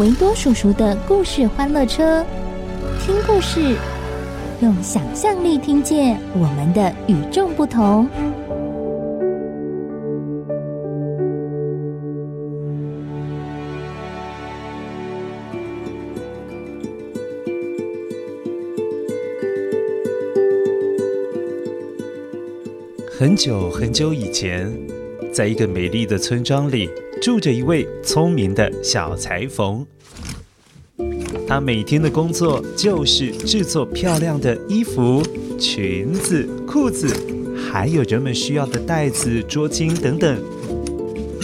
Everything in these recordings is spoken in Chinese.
维多叔叔的故事欢乐车，听故事，用想象力听见我们的与众不同。很久很久以前。在一个美丽的村庄里，住着一位聪明的小裁缝。他每天的工作就是制作漂亮的衣服、裙子、裤子，还有人们需要的袋子、桌巾等等。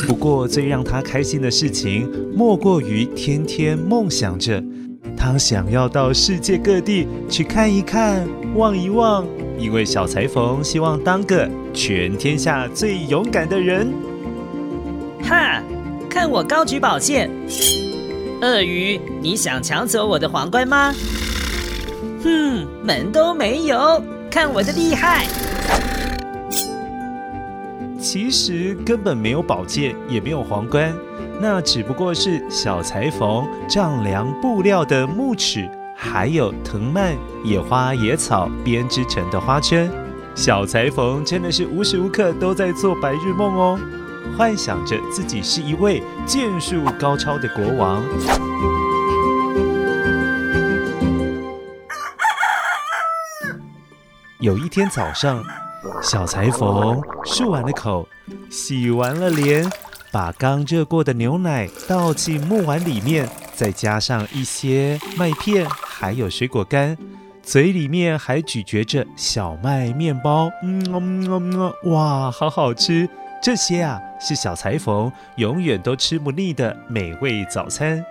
不过，最让他开心的事情，莫过于天天梦想着，他想要到世界各地去看一看、望一望。因为小裁缝希望当个全天下最勇敢的人。哈！看我高举宝剑！鳄鱼，你想抢走我的皇冠吗？哼，门都没有！看我的厉害！其实根本没有宝剑，也没有皇冠，那只不过是小裁缝丈量布料的木尺。还有藤蔓、野花、野草编织成的花圈，小裁缝真的是无时无刻都在做白日梦哦，幻想着自己是一位剑术高超的国王。有一天早上，小裁缝漱完了口，洗完了脸，把刚热过的牛奶倒进木碗里面，再加上一些麦片。还有水果干，嘴里面还咀嚼着小麦面包，嗯嗯嗯嗯，哇，好好吃！这些啊，是小裁缝永远都吃不腻的美味早餐。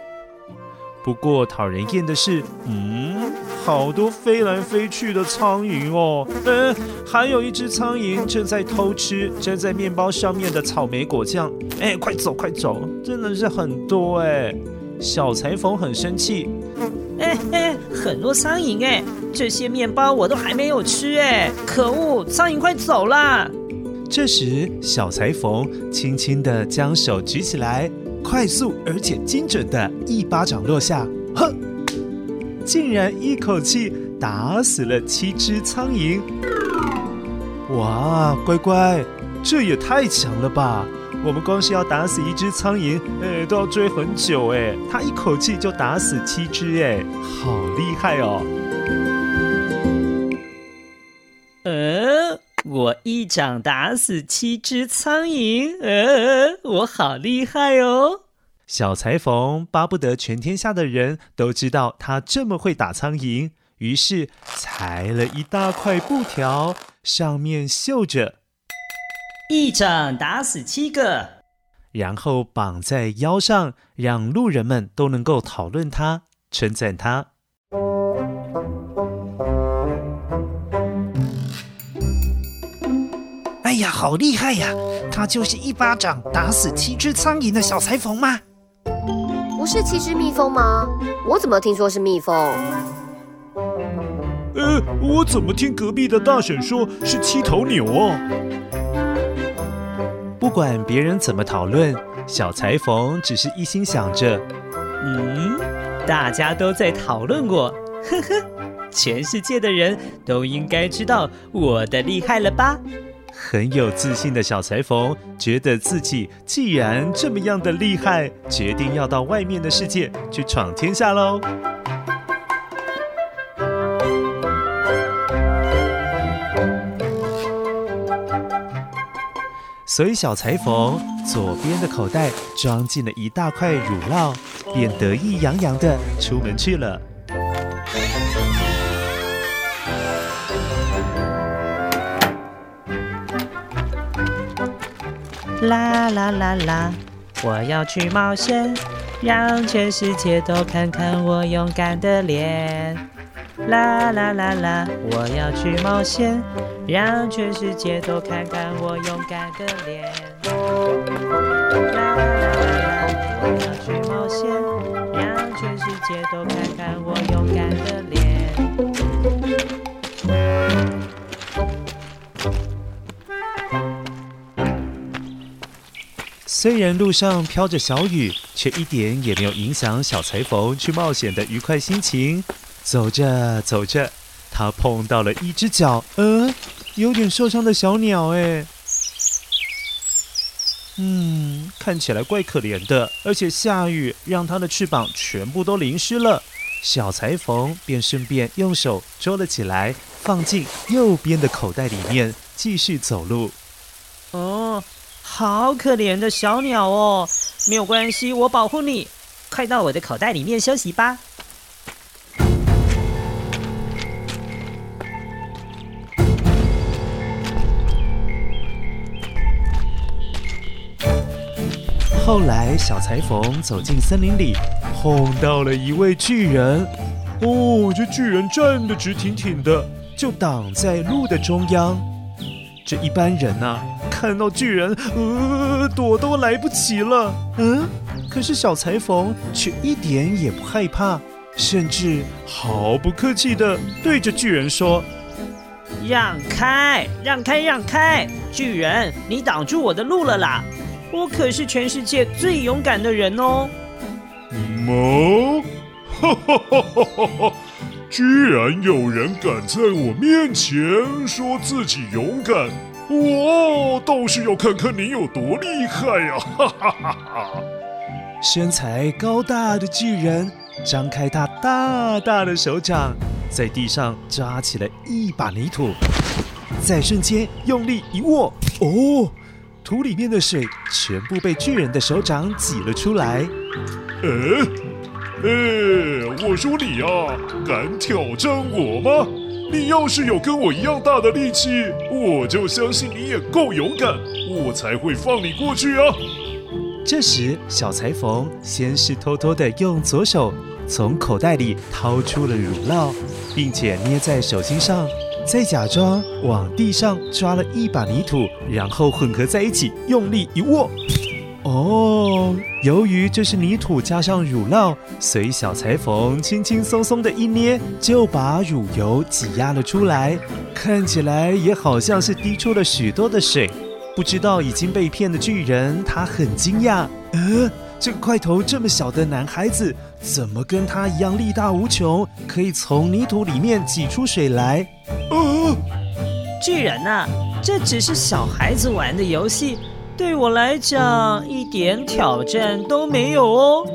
不过讨人厌的是，嗯，好多飞来飞去的苍蝇哦，嗯，还有一只苍蝇正在偷吃粘在面包上面的草莓果酱，哎，快走快走，真的是很多哎！小裁缝很生气。哎哎，很多苍蝇哎！这些面包我都还没有吃哎！可恶，苍蝇快走啦！这时，小裁缝轻轻地将手举起来，快速而且精准的一巴掌落下，哼！竟然一口气打死了七只苍蝇！哇，乖乖，这也太强了吧！我们光是要打死一只苍蝇，哎，都要追很久哎。他一口气就打死七只，哎，好厉害哦！嗯，我一掌打死七只苍蝇，呃，我好厉害哦！小裁缝巴不得全天下的人都知道他这么会打苍蝇，于是裁了一大块布条，上面绣着。一掌打死七个，然后绑在腰上，让路人们都能够讨论他、称赞他。呀，好厉害呀！他就是一巴掌打死七只苍蝇的小裁缝吗？不是七只蜜蜂吗？我怎么听说是蜜蜂？呃，我怎么听隔壁的大婶说是七头牛啊？不管别人怎么讨论，小裁缝只是一心想着：“嗯，大家都在讨论我，呵呵，全世界的人都应该知道我的厉害了吧？很有自信的小裁缝觉得自己既然这么样的厉害，决定要到外面的世界去闯天下喽。所以小裁缝左边的口袋装进了一大块乳酪，便得意洋洋的出门去了。啦啦啦啦！我要去冒险，让全世界都看看我勇敢的脸。啦啦啦啦！我要去冒险，让全世界都看看我勇敢的脸。啦啦啦啦！我要去冒险，让全世界都看看我虽然路上飘着小雨，却一点也没有影响小裁缝去冒险的愉快心情。走着走着，他碰到了一只脚，嗯，有点受伤的小鸟，哎，嗯，看起来怪可怜的，而且下雨让它的翅膀全部都淋湿了。小裁缝便顺便用手捉了起来，放进右边的口袋里面，继续走路。好可怜的小鸟哦，没有关系，我保护你，快到我的口袋里面休息吧。后来，小裁缝走进森林里，碰到了一位巨人。哦，这巨人站得直挺挺的，就挡在路的中央。这一般人呐、啊。看到巨人，呃，躲都来不及了。嗯，可是小裁缝却一点也不害怕，甚至毫不客气地对着巨人说：“让开，让开，让开！巨人，你挡住我的路了啦！我可是全世界最勇敢的人哦！”么？哈哈哈哈哈哈！居然有人敢在我面前说自己勇敢！我倒是要看看你有多厉害呀！哈哈哈哈！身材高大的巨人张开他大大的手掌，在地上抓起了一把泥土，在瞬间用力一握，哦，土里面的水全部被巨人的手掌挤了出来。呃，呃，我说你啊，敢挑战我吗？你要是有跟我一样大的力气，我就相信你也够勇敢，我才会放你过去啊！这时，小裁缝先是偷偷的用左手从口袋里掏出了乳酪，并且捏在手心上，再假装往地上抓了一把泥土，然后混合在一起，用力一握。哦，由于这是泥土加上乳酪，所以小裁缝轻轻松松的一捏，就把乳油挤压了出来，看起来也好像是滴出了许多的水。不知道已经被骗的巨人，他很惊讶，呃，这个块头这么小的男孩子，怎么跟他一样力大无穷，可以从泥土里面挤出水来？哦，巨人呐，这只是小孩子玩的游戏。对我来讲，一点挑战都没有哦。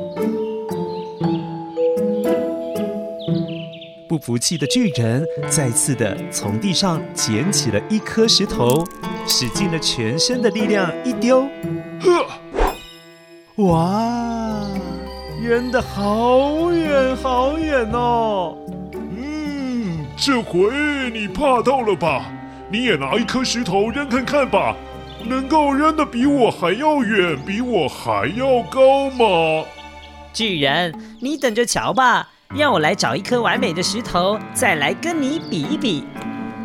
不服气的巨人再次的从地上捡起了一颗石头，使尽了全身的力量一丢，呵！哇，扔的好远好远哦！嗯，这回你怕到了吧？你也拿一颗石头扔看看吧。能够扔得比我还要远，比我还要高吗？巨人，你等着瞧吧！让我来找一颗完美的石头，再来跟你比一比。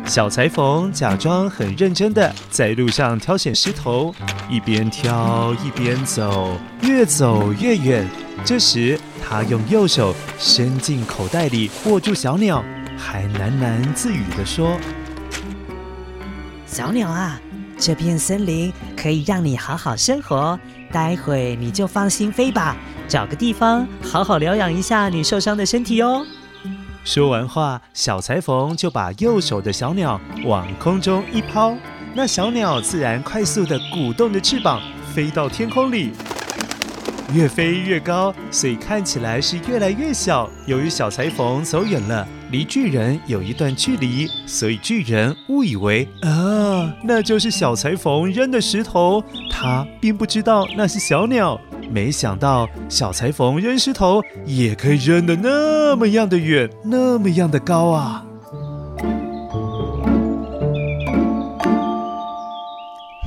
小裁缝假装很认真的在路上挑选石头，一边挑一边走，越走越远。这时，他用右手伸进口袋里握住小鸟，还喃喃自语地说：“小鸟啊。”这片森林可以让你好好生活，待会你就放心飞吧，找个地方好好疗养一下你受伤的身体哦。说完话，小裁缝就把右手的小鸟往空中一抛，那小鸟自然快速地鼓动着翅膀，飞到天空里，越飞越高，所以看起来是越来越小。由于小裁缝走远了，离巨人有一段距离，所以巨人误以为啊，那就是小裁缝扔的石头。他并不知道那是小鸟。没想到小裁缝扔石头也可以扔得那么样的远，那么样的高啊！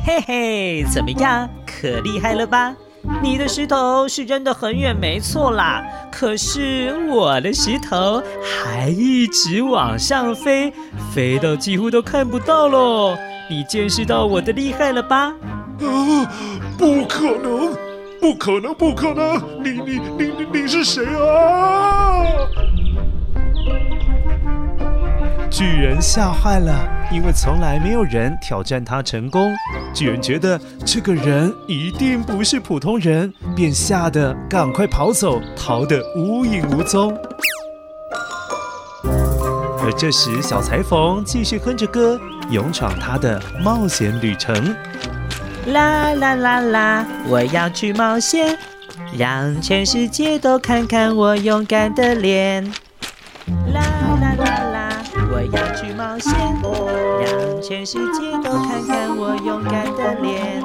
嘿嘿，怎么样？可厉害了吧？你的石头是扔得很远，没错啦。可是我的石头还一直往上飞，飞到几乎都看不到喽。你见识到我的厉害了吧？啊，不可能！不可能！不可能！你你你你你是谁啊？巨人吓坏了，因为从来没有人挑战他成功。巨人觉得这个人一定不是普通人，便吓得赶快跑走，逃得无影无踪。而这时，小裁缝继续哼着歌，勇闯他的冒险旅程。啦啦啦啦！我要去冒险，让全世界都看看我勇敢的脸。冒险，让全世界都看看我勇敢的脸。